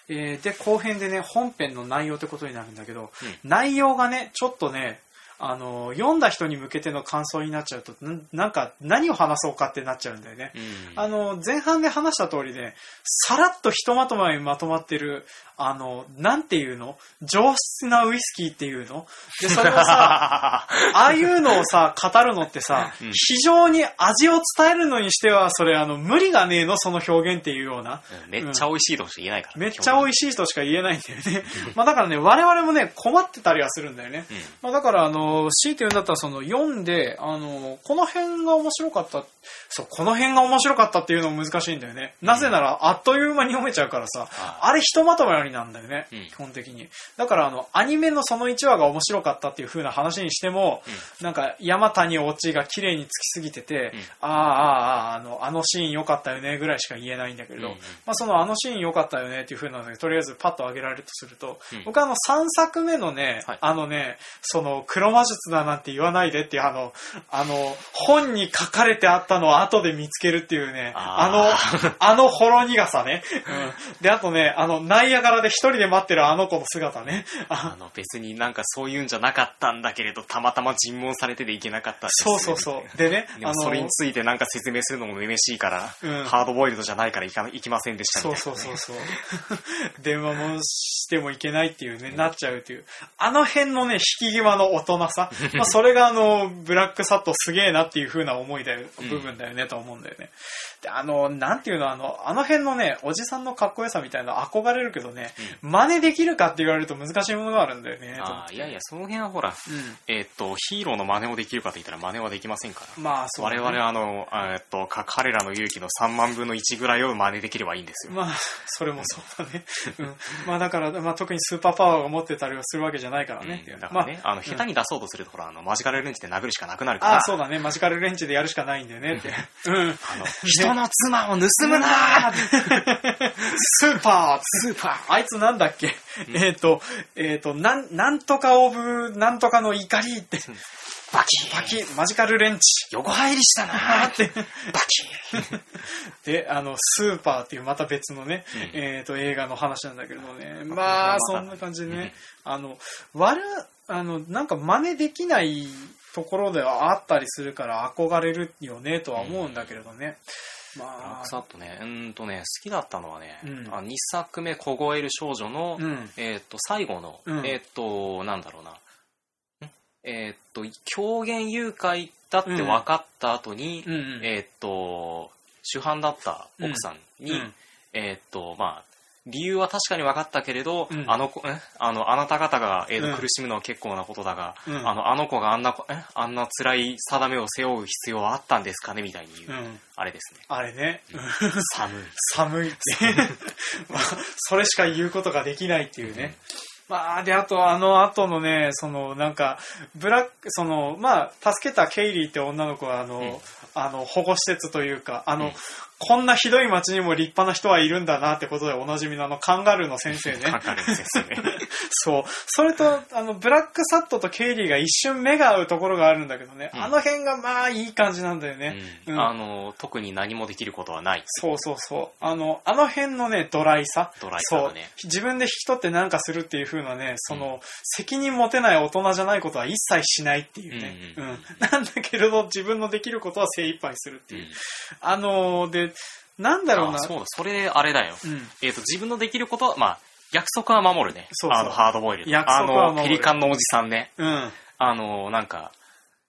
えーで、後編でね、本編の内容ってことになるんだけど、内容がね、ちょっとね、あの、読んだ人に向けての感想になっちゃうと、んなんか、何を話そうかってなっちゃうんだよね。うんあの、前半で話した通りね、さらっとひとまとまりにまとまってる、あの、なんていうの？上質なウイスキーっていうの？で、それをさ、[laughs] ああいうのをさ、語るのってさ、うん非常に味を伝えるのにしては、それあの、無理がねえの、その表現っていうような。うんめっちゃ美味しいとしか言えないから。めっちゃ美味しいとしか言えないんだよね。まあだからね、我々もね、困ってたりはするんだよね。うんまあだから、あの、強いて言うんだったら、その、読んで、あの、この辺が面白かったっ、そう、この辺が面白かったっていうのも難しいんだよね。なぜなら、あっという間に読めちゃうからさ、ああ。れひとまとまりなんだよね、うん。基本的に。だから、あの、アニメのその1話が面白かったっていう風な話にしても、なんか、山谷落ちが綺麗につきすぎてて、うん。ああ、ああ、あの、あのシーン良かったよね、ぐらいしか言えないんだけれど、まあそのあのシーン良かったよねっていう風なので、とりあえずパッと上げられるとすると、うん。僕はあの3作目のね、はい。あのね、その黒魔術だなんて言わないでっていうあの、あの、本に書かれてあったのを後で見つけるっていうね、ああのー、あのほろ苦さね。うん。で、あとね、あの、ナイアガラで一人で待ってるあの子の姿ね。ああの別になんかそういうんじゃなかったんだけれど、たまたま尋問されてでいけなかったそうそうそう。でね、[laughs] でもそれについてなんか説明するのもめめしいから、うんハードボイルドじゃないからいかいきませんでしたみたそいうなね、そうそうそう。[laughs] 電話もしてもいけないっていうね、なっちゃうっていう。あの辺のね、引き際の大人さ。[laughs] まあ、それがあの、ブラックサットすげえなっていう風な思いだよ、うん部分だよね、と思うんだよね。で、あの、なんていうの、あの、あの辺のね、おじさんのかっこよさみたいなの憧れるけどね、真似できるかって言われると難しいものがあるんだよね。あーいやいや、その辺はほら、うん。えーっと、ヒーローの真似をできるかと言ったら真似はできませんから。まあ、そうだね、我々はあの、あえーっと、か彼らの勇気の3万分の1ぐらいを真似できればいいんですよ。まあ、それもそうだね。うん。まあ、だから、まあ、特にスーパーパワーが持ってたりはするわけじゃないからね。うんだからね、あの、下手に出そうとすると、ほら、あの、マジカルレンジで殴るしかなくなるから、ああ、そうだね。マジカルレンチでやるしかないんだよねって。うん。あの、人の妻を盗むなースーパースーパーあいつなんだっけ？えっと、えっと、なん、なんとかオブ、なんとかの怒りって。バキバキ、マジカルレンチ。横入りしたなーって。バキ [laughs] で、あの、スーパーっていうまた別のね、うんえっと、映画の話なんだけどもね。まあ、そんな感じでね。あの、わら、あの、なんか真似できないところではあったりするから憧れるよね、とは思うんだけれどね。ラまあ、クサットね、うーんとね、好きだったのはね、うん。あ2作目、凍える少女の、うん。えーっと、最後の、うん。えーっと、なんだろうな、ん？えーっと、狂言誘拐だって分かった後に、うんうん。えーっと、主犯だった奥さんに、うん。えーっと、まあ、理由は確かに分かったけれど、うんあの子、え？あの、あなた方が、えーとうん苦しむのは結構なことだが、うんあの、あの子があんなあんな辛い定めを背負う必要はあったんですかねみたいに言う、うん。あれですね。あれね。[laughs] 寒い。寒いって。[laughs] まあ、それしか言うことができないっていうね。まあ、で、あと、あの後のね、その、なんか、ブラック、その、まあ、助けたケイリーって女の子は、あの、うんあの、保護施設というか、あの、うんこんなひどい街にも立派な人はいるんだなってことでおなじみのあの、カンガルーの先生ね。かかるんですよね。そう。それと、あの、ブラックサットとケイリーが一瞬目が合うところがあるんだけどね。うんあの辺がまあ、いい感じなんだよね。うんうんあの、特に何もできることはない。そうそうそう。あの、あの辺のね、ドライさ。ドライさがねそう。自分で引き取って何かするっていう風なね、その、責任持てない大人じゃないことは一切しないっていうね。ううんん、なんだけれど、自分のできることは精一杯するっていう。あのーで、なんだろうな。あそうだ、それあれだよ。うん。えっ、と、自分のできることは、まあ、約束は守るね。そうそうあの、ハードボイルド。約束は守るあの、ペリカンのおじさんね。うん。あの、なんか、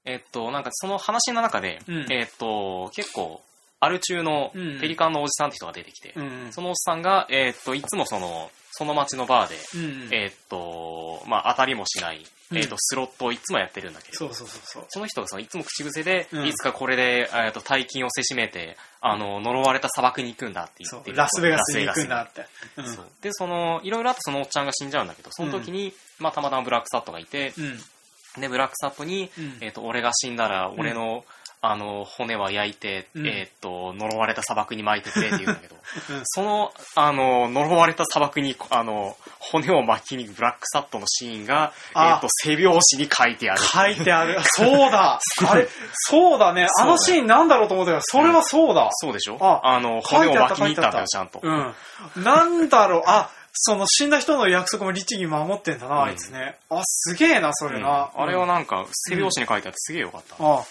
えっと、なんかその話の中で、うんえっと、結構、アル中のうん。ペリカンのおじさんって人が出てきて、うん。そのおっさんが、えーっと、いつもその、その町のバーで、うん。えーっと、まあ、当たりもしない、うん。えーっと、スロットをいつもやってるんだけど、その人がそのいつも口癖で、うん。いつかこれで、えーっと、大金をせしめて、あの、呪われた砂漠に行くんだって言ってラスベガスに行くんだって。うん。そう。で、その、いろいろあってそのおっちゃんが死んじゃうんだけど、その時に、まあ、たまたまブラックサットがいて、うん。で、ブラックサットに、うん。えっ、と、俺が死んだら、俺の、あの、骨は焼いて、うんえっ、と、呪われた砂漠に巻いてくれって言うんだけど、[laughs] うんその、あの、呪われた砂漠に、あの、骨を巻きにブラックサットのシーンが、あえっ、と、背拍子に書いてある。書いてある。[laughs] そうだあれ、そうだね。あのシーンなんだろうと思ったけど、それはそうだ。そうでしょ？ああの、骨を巻きに行ったんだよ、ちゃんと。うん。なんだろう、あ、その死んだ人の約束も律儀に守ってんだな、あいつね。あ、すげえな、それな。うんあれはな、なんか、背拍子に書いてあってすげえよかった。あ、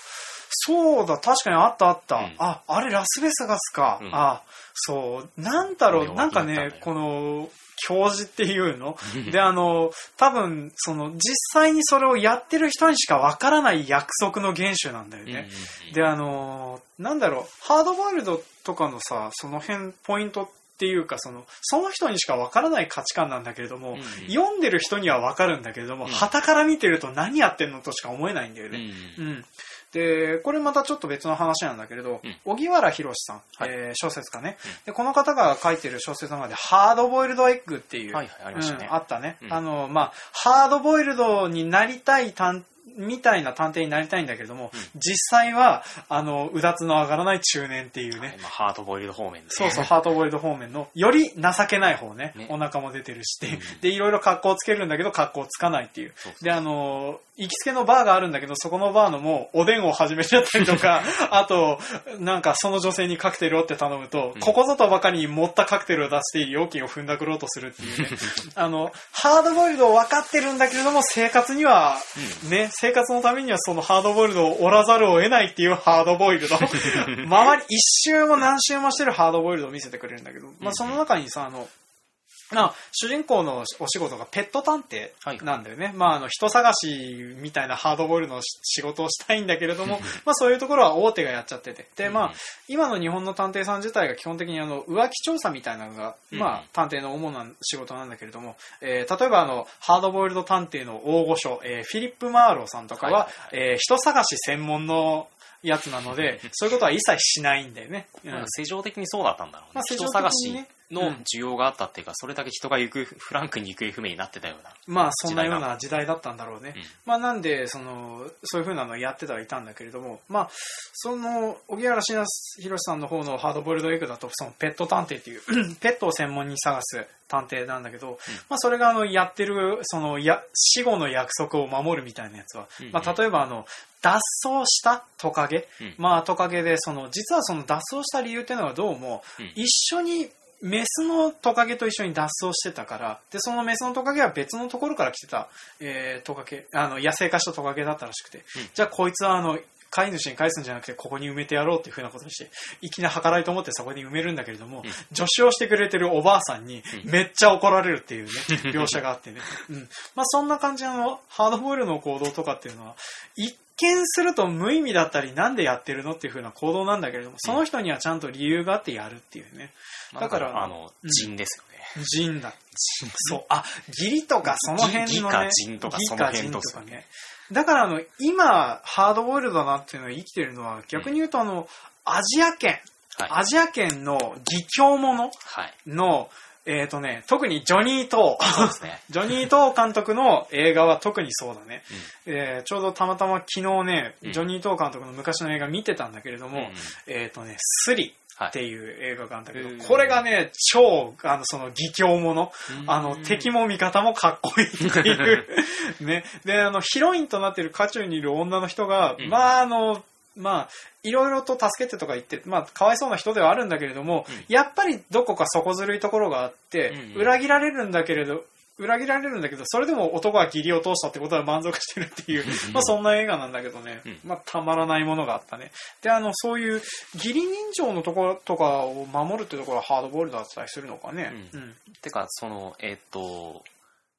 そうだ、確かにあったあった。うんあ、あれラスベガスか。うんあ、そう、なんだろう、なんかねこの、教授っていうの？[laughs] で、あの、多分、その、実際にそれをやってる人にしかわからない約束の原種なんだよね。うんで、あのーなんだろう、ハードボイルドとかのさ、その辺、ポイントっていうか、その、その人にしかわからない価値観なんだけれども、うんうん読んでる人にはわかるんだけれども、うん旗から見てると何やってんのとしか思えないんだようね。んうん。で、これまたちょっと別の話なんだけれど、うん。荻原博さん、はい。えー小説家ね、で。この方が書いてる小説の中で、ハードボイルドエッグっていう、はいはいありましたね。うんあったね。うん。あの、まあ、ハードボイルドになりたい探みたいな探偵になりたいんだけれども、うん実際は、あの、うだつの上がらない中年っていうね、はいまあハートボイルド方面で。そうそう、ハートボイルド方面の、より情けない方ね。ねお腹も出てるしで、いろいろ格好をつけるんだけど、格好をつかないっていう。そうそうで、あの、行きつけのバーがあるんだけど、そこのバーのもう、おでんを始めちゃったりとか、[laughs] あと、なんかその女性にカクテルをって頼むと、うんここぞとばかりに盛ったカクテルを出して料金を踏んだくろうとするっていうね。あの、ハードボイルドを分かってるんだけれども、生活には、ね、生活のためにはそのハードボイルドを折らざるを得ないっていうハードボイルド。[laughs] 周り一周も何周もしてるハードボイルドを見せてくれるんだけど、まあその中にさ、あの、まあ、主人公のお仕事がペット探偵なんだよね。まあ、あの、人探しみたいなハードボイルドの仕事をしたいんだけれども、まあ、そういうところは大手がやっちゃってて。で、まあ、今の日本の探偵さん自体が基本的にあの、浮気調査みたいなのが、うんまあ、探偵の主な仕事なんだけれども、えー例えばあの、ハードボイルド探偵の大御所、えーフィリップ・マーローさんとかは、はいはいえー人探し専門のやつなので、[laughs] そういうことは一切しないんだよね。うんなんか世情的にそうだったんだろうね。まあ人探しの需要があったっていうか、それだけ人が行く、フランクに行方不明になってたような。まあそんなような時代だった。んだろうね。うん。まあなんで、その、そういう風なのをやってたはいたんだけれども、まあ、その、荻原慎宏さんの方のハードボイルドエッグだと、そのペット探偵っていう、[clears throat] ペットを専門に探す探偵なんだけど、まあそれがあの、やってる、その、や、死後の約束を守るみたいなやつは、うんうん。まあ例えばあの、脱走したトカゲ、うん。まあトカゲで、その、実はその脱走した理由っていうのはどうも、うん。一緒にメスのトカゲと一緒に脱走してたから、で、そのメスのトカゲは別のところから来てた、えー、トカゲ、あの、野生化したトカゲだったらしくて、うんじゃあこいつはあの、飼い主に返すんじゃなくて、ここに埋めてやろうっていうふうなことにして、いきなり計らいと思ってそこに埋めるんだけれども、うん助手をしてくれてるおばあさんに、うんめっちゃ怒られるっていうね、描写があってね。うん。まあそんな感じの、ハードボイルの行動とかっていうのは、一見すると無意味だったり、なんでやってるのっていうふうな行動なんだけれども、その人にはちゃんと理由があってやるっていうね。まあだからあの、うん人ですよね。人だ。そう。あ、義理とかその辺のね。義か人とか義その辺と義か人ね。だからあの、今、ハードボイルドだなっていうのが生きてるのは、逆に言うとあの、アジア圏、はい。アジア圏の義教者はい。の、えっ、とね、特にジョニー・トー。そうですね。ジョニー・トー監督の映画は特にそうだね。えーちょうどたまたま昨日ね、うんジョニー・トー監督の昔の映画見てたんだけれども、うんうんえっ、とね、スリはいっていう映画があるんだけど、うんこれがね、超、あの、その、義教者。うんあの、敵も味方もかっこいいっていう。[laughs] ね。で、あの、ヒロインとなってる渦中にいる女の人が、うんまあ、あの、まあ、いろいろと助けてとか言って、まあ、かわいそうな人ではあるんだけれども、うん。やっぱりどこか底ずるいところがあって、うんうん。裏切られるんだけれど、裏切られるんだけど、それでも男は義理を通したってことは満足してるっていう、うんまあそんな映画なんだけどね、うん。まあたまらないものがあったね。で、あの、そういう義理人情のところとかを守るってところはハードボイルドだったりするのかね。うん。てか、その、えっと、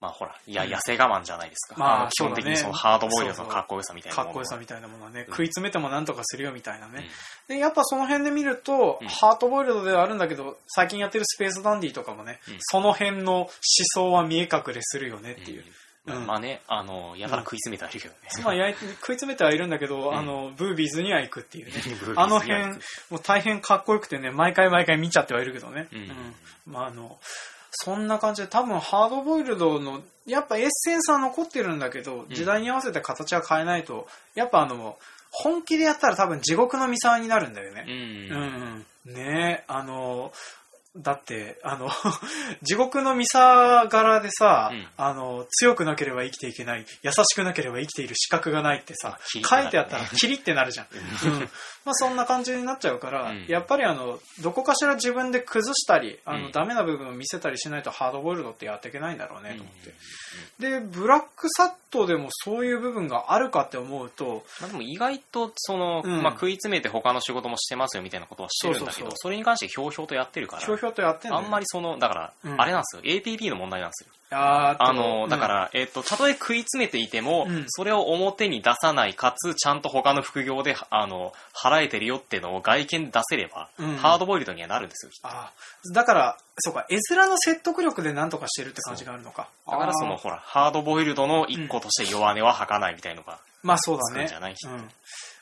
まあほら、いや、うん痩せ我慢じゃないですか。まあの基本的にそのハードボイルドのかっこよさみたいなものは。かっこよさみたいなものはね、うん食い詰めてもなんとかするよみたいなね。うんで、やっぱその辺で見ると、うんハートボイルドではあるんだけど、最近やってるスペースダンディとかもね、うんその辺の思想は見え隠れするよねっていう。まあね、あの、やたら食い詰めてはいるけどね。まあ、やい食い詰めてはいるんだけど、んあの、ブービーズには行くっていうね。[laughs] あの辺、もう大変かっこよくてね、毎回毎回見ちゃってはいるけどね。うんまあ、あの、そんな感じで多分ハードボイルドの、やっぱエッセンスは残ってるんだけど、時代に合わせて形は変えないと、やっぱあの、本気でやったら多分地獄の三沢になるんだよね。うん。うんうん、ねえ、あの、だって、あの、[laughs] 地獄のミサ柄でさ、うん。あの、強くなければ生きていけない、優しくなければ生きている資格がないってさ、キリってなる書いてあったらキリってなるじゃん。うん。[laughs] まあそんな感じになっちゃうから、うん。やっぱりあの、どこかしら自分で崩したり、あの、うん。ダメな部分を見せたりしないとハードボイルドってやっていけないんだろうね、と思って。うんで、ブラックサットでもそういう部分があるかって思うと、まあ、でも意外とその、うん。まあ、食い詰めて他の仕事もしてますよみたいなことはしてるんだけどそそうそう。そうれに関してひょうひょうとやってるから。ひょうひょうとやってんだよ。あんまりそのだから、うん。あれなんですよ。APP の問題なんですよ。あーあのだか、うんら、えっとたとえ食い詰めていても、うん。それを表に出さないかつちゃんと他の副業であの払えてるよっていうのを外見で出せれば、うん。ハードボイルドにはなるんですよ。あー。だから、そうか、絵面の説得力で何とかしてるって感じがあるのか。だからそのほらハードボイルドの一個として弱音は吐かないみたいのが、まあそうだね。じゃない。うん。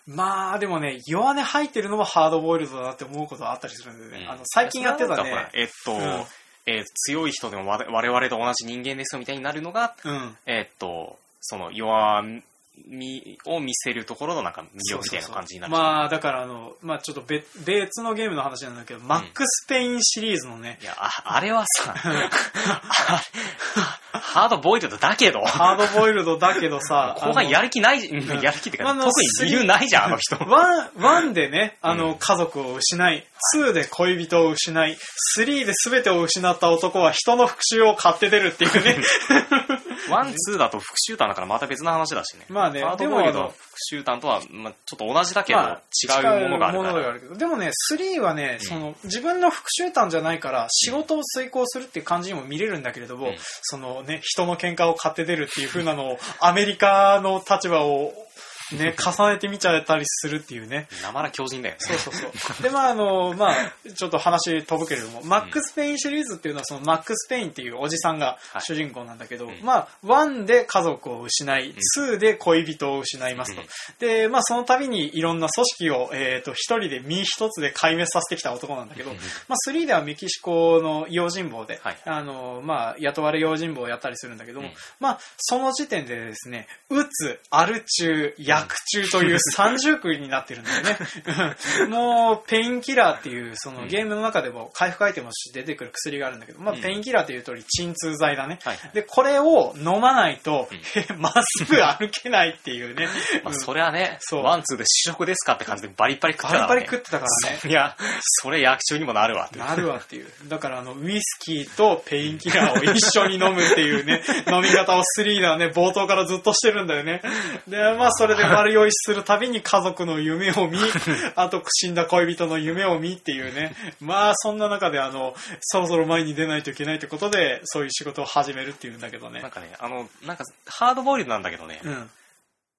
まあでもね、弱音入ってるのもハードボイルドだなって思うことはあったりするんでね。うんあの最近やってたそれはなんかほらね。えっと、うんえー強い人でも我我々と同じ人間ですよみたいになるのがうん。えーっと、その弱みを見せるところのなんか魅力みたいな感じになる。まあだからあの、まあちょっと別別のゲームの話なんだけど、マックスペインシリーズのね、いや、ああれはさ、ハードボイルドだけど、ハードボイルドだけどさ、[laughs] 後半やる気ない、うんやる気っていうか、特に理由ないじゃん、あの人。 one、one でね、あの、うん家族を失い、 two で恋人を失い、 three で全てを失った男は人の復讐を買って出るっていうね。[laughs] one、two だと復讐譚だからまた別の話だしね。まあねハードボイルドの復讐譚とは、まあ、ちょっと同じだけど、まあ違うものがあるから。違うものがあるけどでもね、3はね、うんその、自分の復讐譚じゃないから、仕事を遂行するっていう感じにも見れるんだけれども、うんそのね、人の喧嘩を買って出るっていう風なのを、アメリカの立場を、ね、[laughs] 重ねて見ちゃったりするっていうね。なまら強靭だよね。そうそうそう。で、まあ、あの、まあ、ちょっと話飛ぶけれども、マックス・ペインシリーズっていうのは、そのマックス・ペインっていうおじさんがはい主人公なんだけど、うんまあ、1で家族を失い、2で恋人を失いますと。うんで、まあ、その度にいろんな組織を、えっ、と、一人で身一つで壊滅させてきた男なんだけど、うんまあ、3ではメキシコの用心棒で、はいあの、まあ、雇われ用心棒をやったりするんだけども、うんまあ、その時点でですね、うつ、アル中、薬中という [laughs] 三重苦になってるんだよね。[laughs] もう、 painkiller っていう、そのゲームの中でも回復アイテムとして出てくる薬があるんだけど、まあ、うん painkiller という通り鎮痛剤だね。はい。で、これを飲まないと、うまっすぐ歩けないっていうね。[laughs] まあ、うんそれはね、そう one、two で主食ですかって感じでバリバリ食ってたからね。バリバリ食ってたからね。いや、それ薬中にもなるわって。なるわっていう。だからあの、ウイスキーと painkiller を一緒に飲むっていうね、飲み方をスリーダーね、冒頭からずっとしてるんだよね。で、まあそれで悪酔いするたびに家族の夢を見、[laughs] あと死んだ恋人の夢を見っていうね。まあそんな中であの、そろそろ前に出ないといけないってことで、そういう仕事を始めるっていうんだけどねなん。かね、あの、なんか、ハードボイルドなんだけどね、うん。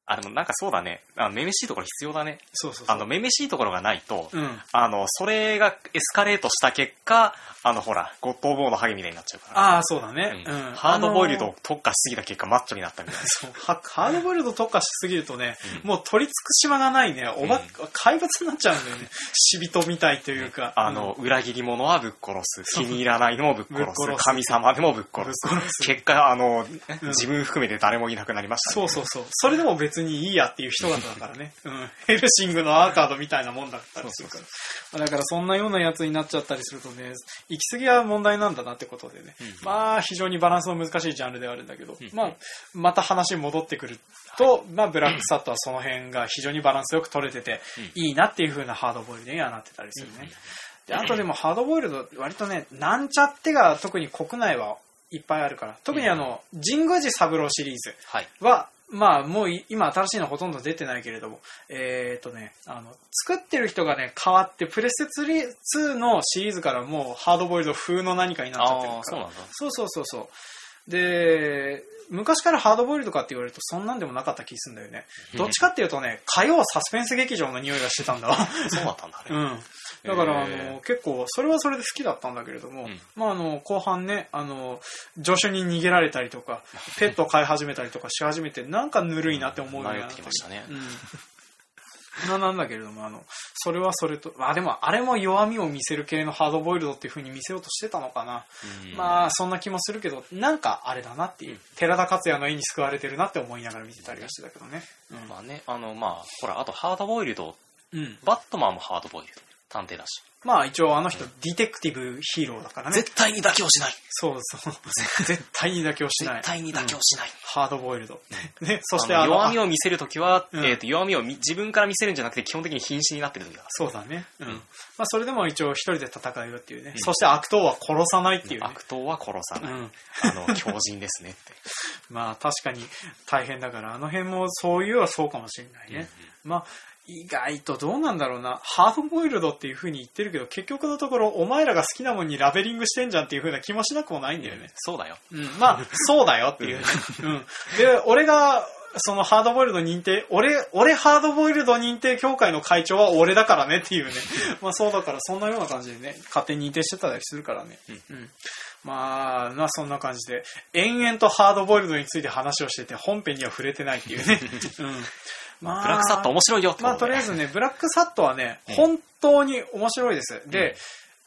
あ、でもなんかそうだね、あめめしいところ必要だね。そうそうそう。あの、めめしいところがないと、うん。あの、それがエスカレートした結果、あの、ほら、ゴッドボーのハゲみたいになっちゃうから。ああ、そうだね。ううんん。ハードボイルド特化しすぎた結果、マッチョになったみたいな。そうハハードボイルド特化しすぎるとね、うんもう取り尽くし間がないね。おば、うん怪物になっちゃうんだよね。死人みたいというか。あの、裏切り者はぶっ殺す。気に入らないのもぶっ殺す。神様でもぶっ殺す。結果、あの、うん自分含めて誰もいなくなりました、そうそうそう。それでも別にいいやっていう人だったからね。うん。ヘルシングのアーカードみたいなもんだったりするから。だからそんなようなやつになっちゃったりするとね、行き過ぎは問題なんだなってことでね。うんまあ、非常にバランスの難しいジャンルではあるんだけど、うんまあ、また話戻ってくると、まあ、ブラックサットはその辺が非常にバランスよく取れてて、いいなっていう風なハードボイルドにはなってたりするね。で、あとでもハードボイルド、割とね、なんちゃってが特に国内はいっぱいあるから、特にあの、神宮寺三郎シリーズはい。は、まあ、もうい今新しいのほとんど出てないけれども、えっ、とね、あの、作ってる人がね、変わって、プレステ2のシリーズからもうハードボイルド風の何かになっちゃってるから。そうそうそうそう。で、昔からハードボイルドかって言われるとそんなんでもなかった気するんだよね。どっちかっていうとね、火曜サスペンス劇場の匂いがしてたんだわ。そうだったんだね。うん。だから、あへの、結構、それはそれで好きだったんだけれども、うんまあ、あの、後半ね、あの、助手に逃げられたりとか、ペットを飼い始めたりとかし始めて、なんかぬるいなって思うようにな迷ってきましたねうん。ななんだけれども、あの、それはそれと、まあでも、あれも弱みを見せる系のハードボイルドっていう風に見せようとしてたのかな。うんまあ、そんな気もするけど、なんかあれだなっていう、寺田克也の絵に救われてるなって思いながら見てたりはしてたけどね。まあね、あの、まあ、ほら、あとハードボイルド、うん。うん。バットマンもハードボイルド。探偵だし。まあ一応あの人、ディテクティブヒーローだからね。絶対に妥協しない。そうそう。絶対に妥協しない。絶対に妥協しない。ハードボイルド。ね、そしてあの弱みを見せるときは、うんえーと、弱みをみ自分から見せるんじゃなくて、基本的に瀕死になってるときだ。そうだね。うん。うんまあそれでも一応一人で戦うよっていうね。うんそして悪党は殺さないっていうね。悪党は殺さない。うん。あの、強人ですねって。[laughs] まあ確かに大変だから、あの辺もそういうはそうかもしれないね。まあ、意外とどうなんだろうな。ハードボイルドっていう風に言ってるけど、結局のところ、お前らが好きなもんにラベリングしてんじゃんっていう風な気もしなくもないんだよね。そうだよ。うん、まあ、そうだよっていうね。うん。で、俺が、そのハードボイルド認定、俺、俺ハードボイルド認定協会の会長は俺だからねっていうね。まあそうだからそんなような感じでね、勝手に認定してたりするからね。うん。まあ、まあそんな感じで、延々とハードボイルドについて話をしてて、本編には触れてないっていうね。[laughs] うん。まブラックサット面白いよってまあ、ことりあえずね、ブラックサットはね、うん本当に面白いです。で、うん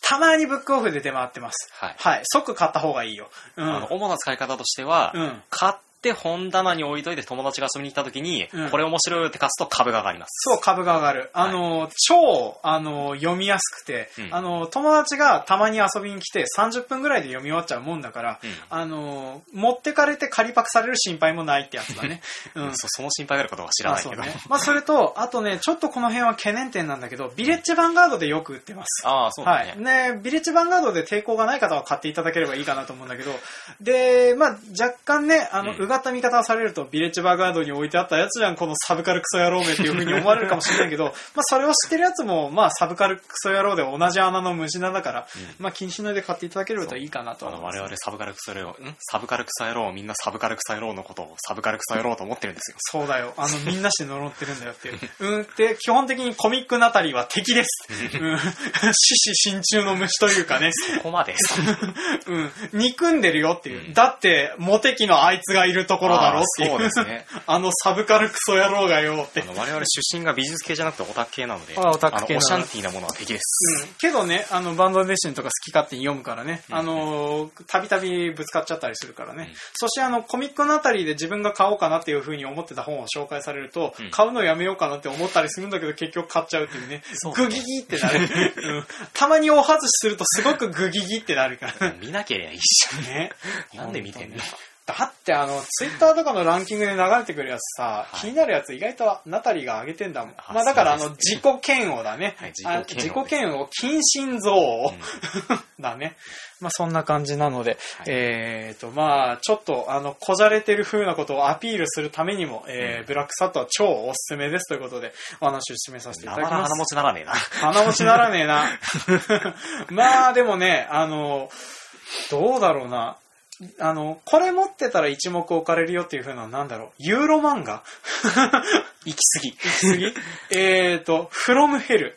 たまにブックオフで出回ってます。はいはい。即買った方がいいよ。うん。あの、主な使い方としては、うん買って本棚に置いといて友達が遊びに行った時に、うんこれ面白いよって貸すと株が上がります。そう、株が上がる。あの、超、あの、読みやすくて、うんあの、友達がたまに遊びに来て30分ぐらいで読み終わっちゃうもんだから、うんあの、持ってかれて仮パクされる心配もないってやつだね。[laughs] うん。そその心配があることは知らないけど。まあそうね。まあそれと、あとね、ちょっとこの辺は懸念点なんだけど、ビレッジヴァンガードでよく売ってます。ああ、そうだね。はい。ね、ビレッジヴァンガードで抵抗がない方は買っていただければいいかなと思うんだけど、で、まあ、若干ね、あの、うんうがった見方をされると、ビレッジヴァンガードに置いてあったやつじゃん、このサブカルクソ野郎めっていう風に思われるかもしれないけど、まあ、それを知ってるやつも、まあ、サブカルクソ野郎で同じ穴の虫なだから、まあ、気にしないで買っていただければといいかなとあの思います。我々サブカルクソ野郎、ん？サブカルクソ野郎、みんなサブカルクソ野郎のことをサブカルクソ野郎と思ってるんですよ。そうだよ。あの、みんなして呪ってるんだよっていう。うん。で、基本的にコミックナタリーは敵です。うん。死死心中の虫というかね。ここまで。うん。憎んでるよっていう。だって、モテ期のあいつがいるところだろっていう。そうですね。[laughs] あのサブカルクソ野郎がよってあ。の我々出身が美術系じゃなくてオタク系なので、あオタク系オシャンティーなものは敵です。うん、けどね、あの、バンドデッシュンとか好き勝手に読むからね、あの、たびたびぶつかっちゃったりするからね。うんそしてあの、コミックのあたりで自分が買おうかなっていう風に思ってた本を紹介されると、うん買うのやめようかなって思ったりするんだけど、結局買っちゃうっていうね。グギギってなる、うん。たまにお外しするとすごくグギギってなるから。見なければいいじね。なんで見てんの？だってあの、ツイッターとかのランキングで流れてくるやつさ、はい気になるやつ意外とナタリーが上げてんだもん。あまあだからあの、自己嫌悪だね。はいあ自己嫌悪近親憎悪、[laughs] だね。まあそんな感じなので、はいえっと、まあちょっとあの、こじゃれてる風なことをアピールするためにも、えーうんブラックサットは超おすすめですということで、お話を締めさせていただきます。鼻持ちならねえな。鼻持ちならねえな。[laughs] まあでもね、あの、どうだろうな。あの、これ持ってたら一目置かれるよっていう風なのなんだろう？ユーロ漫画？[laughs] 行き過ぎ。次 [laughs] えーと、フロムヘル。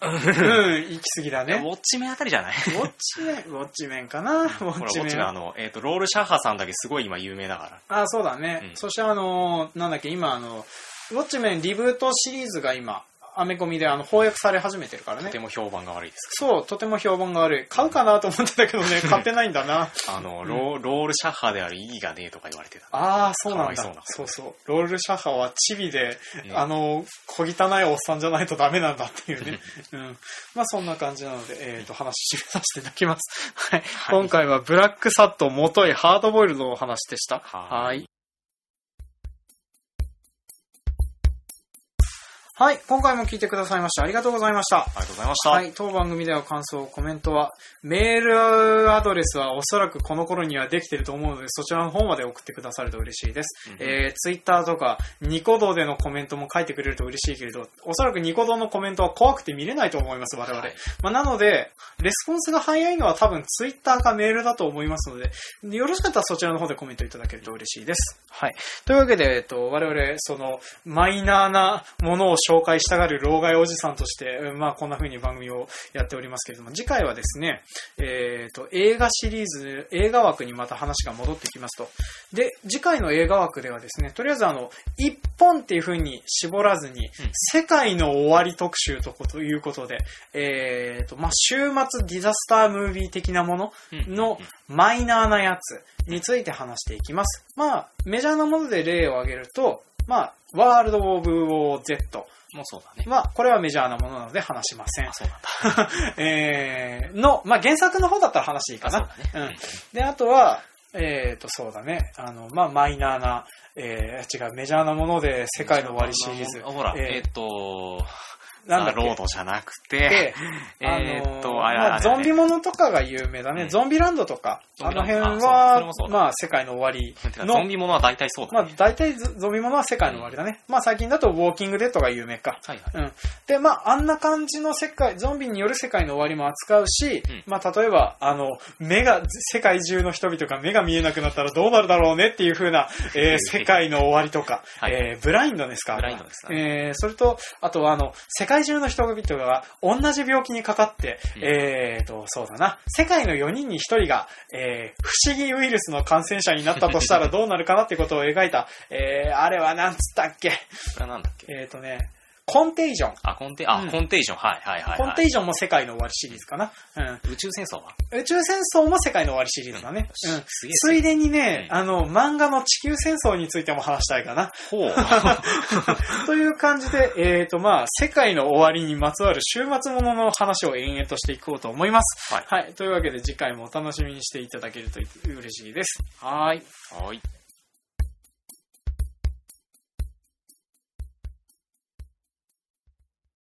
うん、[laughs] 行き過ぎだウね。ォッチメンあたりじゃない？ウォッチメン、ウォッチメンかな？ウォッッチメン。チメンあの、えっ、と、ロールシャッハさんだけすごい今有名だから。あ、そうだね。うんそしてあの、なんだっけ、今あの、ウォッチメンリブートシリーズが今、アメコミであの翻訳され始めてるからねとて。も評判が悪いです。そう、とても評判が悪い。買うかなと思ってたけどね、[laughs] 買ってないんだな。あの、ローロールシャッハである意義がねえとか言われてた。ああ、そうなんだかわいそうな。そうそう。ロールシャッハはチビで、ねあの、小汚いおっさんじゃないとダメなんだっていうね。[laughs] うん。まあそんな感じなので、えっ、と、話締めさせていただきます。はい。はい今回はブラックサット元いハードボイルドのお話でした。はいはい。はい、今回も聞いてくださいましてありがとうございました。ありがとうございました。はい、当番組では感想、コメントは、メールアドレスはおそらくこの頃にはできてると思うので、そちらの方まで送ってくださると嬉しいです。うんえー、ツイッターとか、ニコ動でのコメントも書いてくれると嬉しいけれど、おそらくニコ動のコメントは怖くて見れないと思います、我々。はいまあ、なので、レスポンスが早いのは多分ツイッターかメールだと思いますので、よろしかったらそちらの方でコメントいただけると嬉しいです。はい。というわけで、えっと、我々、その、マイナーなものを紹介したがる老害おじさんとして、うんまあ、こんな風に番組をやっておりますけれども、次回はですね、えっと、映画シリーズ、映画枠にまた話が戻ってきますと。で、次回の映画枠ではですね、とりあえずあの、一本っていう風に絞らずに、世界の終わり特集とこということで、えっと、まあ、週末ディザスタームービー的なものうんのマイナーなやつについて話していきます。まあ、メジャーなもので例を挙げると、まあ、ワールド・オブ・ウォー・ Z。もうそうだね。まあ、これはメジャーなものなので話しませんあ、。そうなんだ。[laughs] えー、の、まあ、原作の方だったら話いいかな。うだねうん。で、あとは、えーと、そうだね。あの、まあ、マイナーな、えー、違う、メジャーなもので世界の終わりシリーズ。ほら、ええーっと、ー、なんだロードじゃなくでて、、あ [laughs] えーっと、のあれ、まあ、ゾンビもものとかが有名だね。うん。ゾンビランドとか、あの辺はまあ、世界の終わりの。ゾンビものは大体そうまあだね。、大体ゾゾンビものは世界の終わりだね。まあ、最近だとウォーキングデッドが有名か。はいはい。うん。で、まあ、あんな感じの世界、ゾンビによる世界の終わりも扱うし、うん。まあ、例えば、あの、目が、世界中の人々が目が見えなくなったらどうなるだろうねっていう風な、えー世界の終わりとか、はい。えーブラインドですか？ブラインドですか？えーそれと、あとは、あの、世界中の人々が同じ病気にかかって、うん。えーと、そうだな、世界の4人に1人が、えー不思議ウイルスの感染者になったとしたらどうなるかなってことを描いた、えーあれはなんつったっけ？なんだっけ？えーとね、コンテイジョン。あ、コンテ、あ、うんコンテージョン、はいはいはいはい。コンテイジョンも世界の終わりシリーズかな。うん。宇宙戦争は？宇宙戦争も世界の終わりシリーズだね。うんうん。ついでにね、うんあの、漫画の地球戦争についても話したいかな。ほう。[laughs] という感じで、えっ、と、まあ、世界の終わりにまつわる週末ものの話を延々としていこうと思います。はいはい。というわけで次回もお楽しみにしていただけると嬉しいです。はい。はい。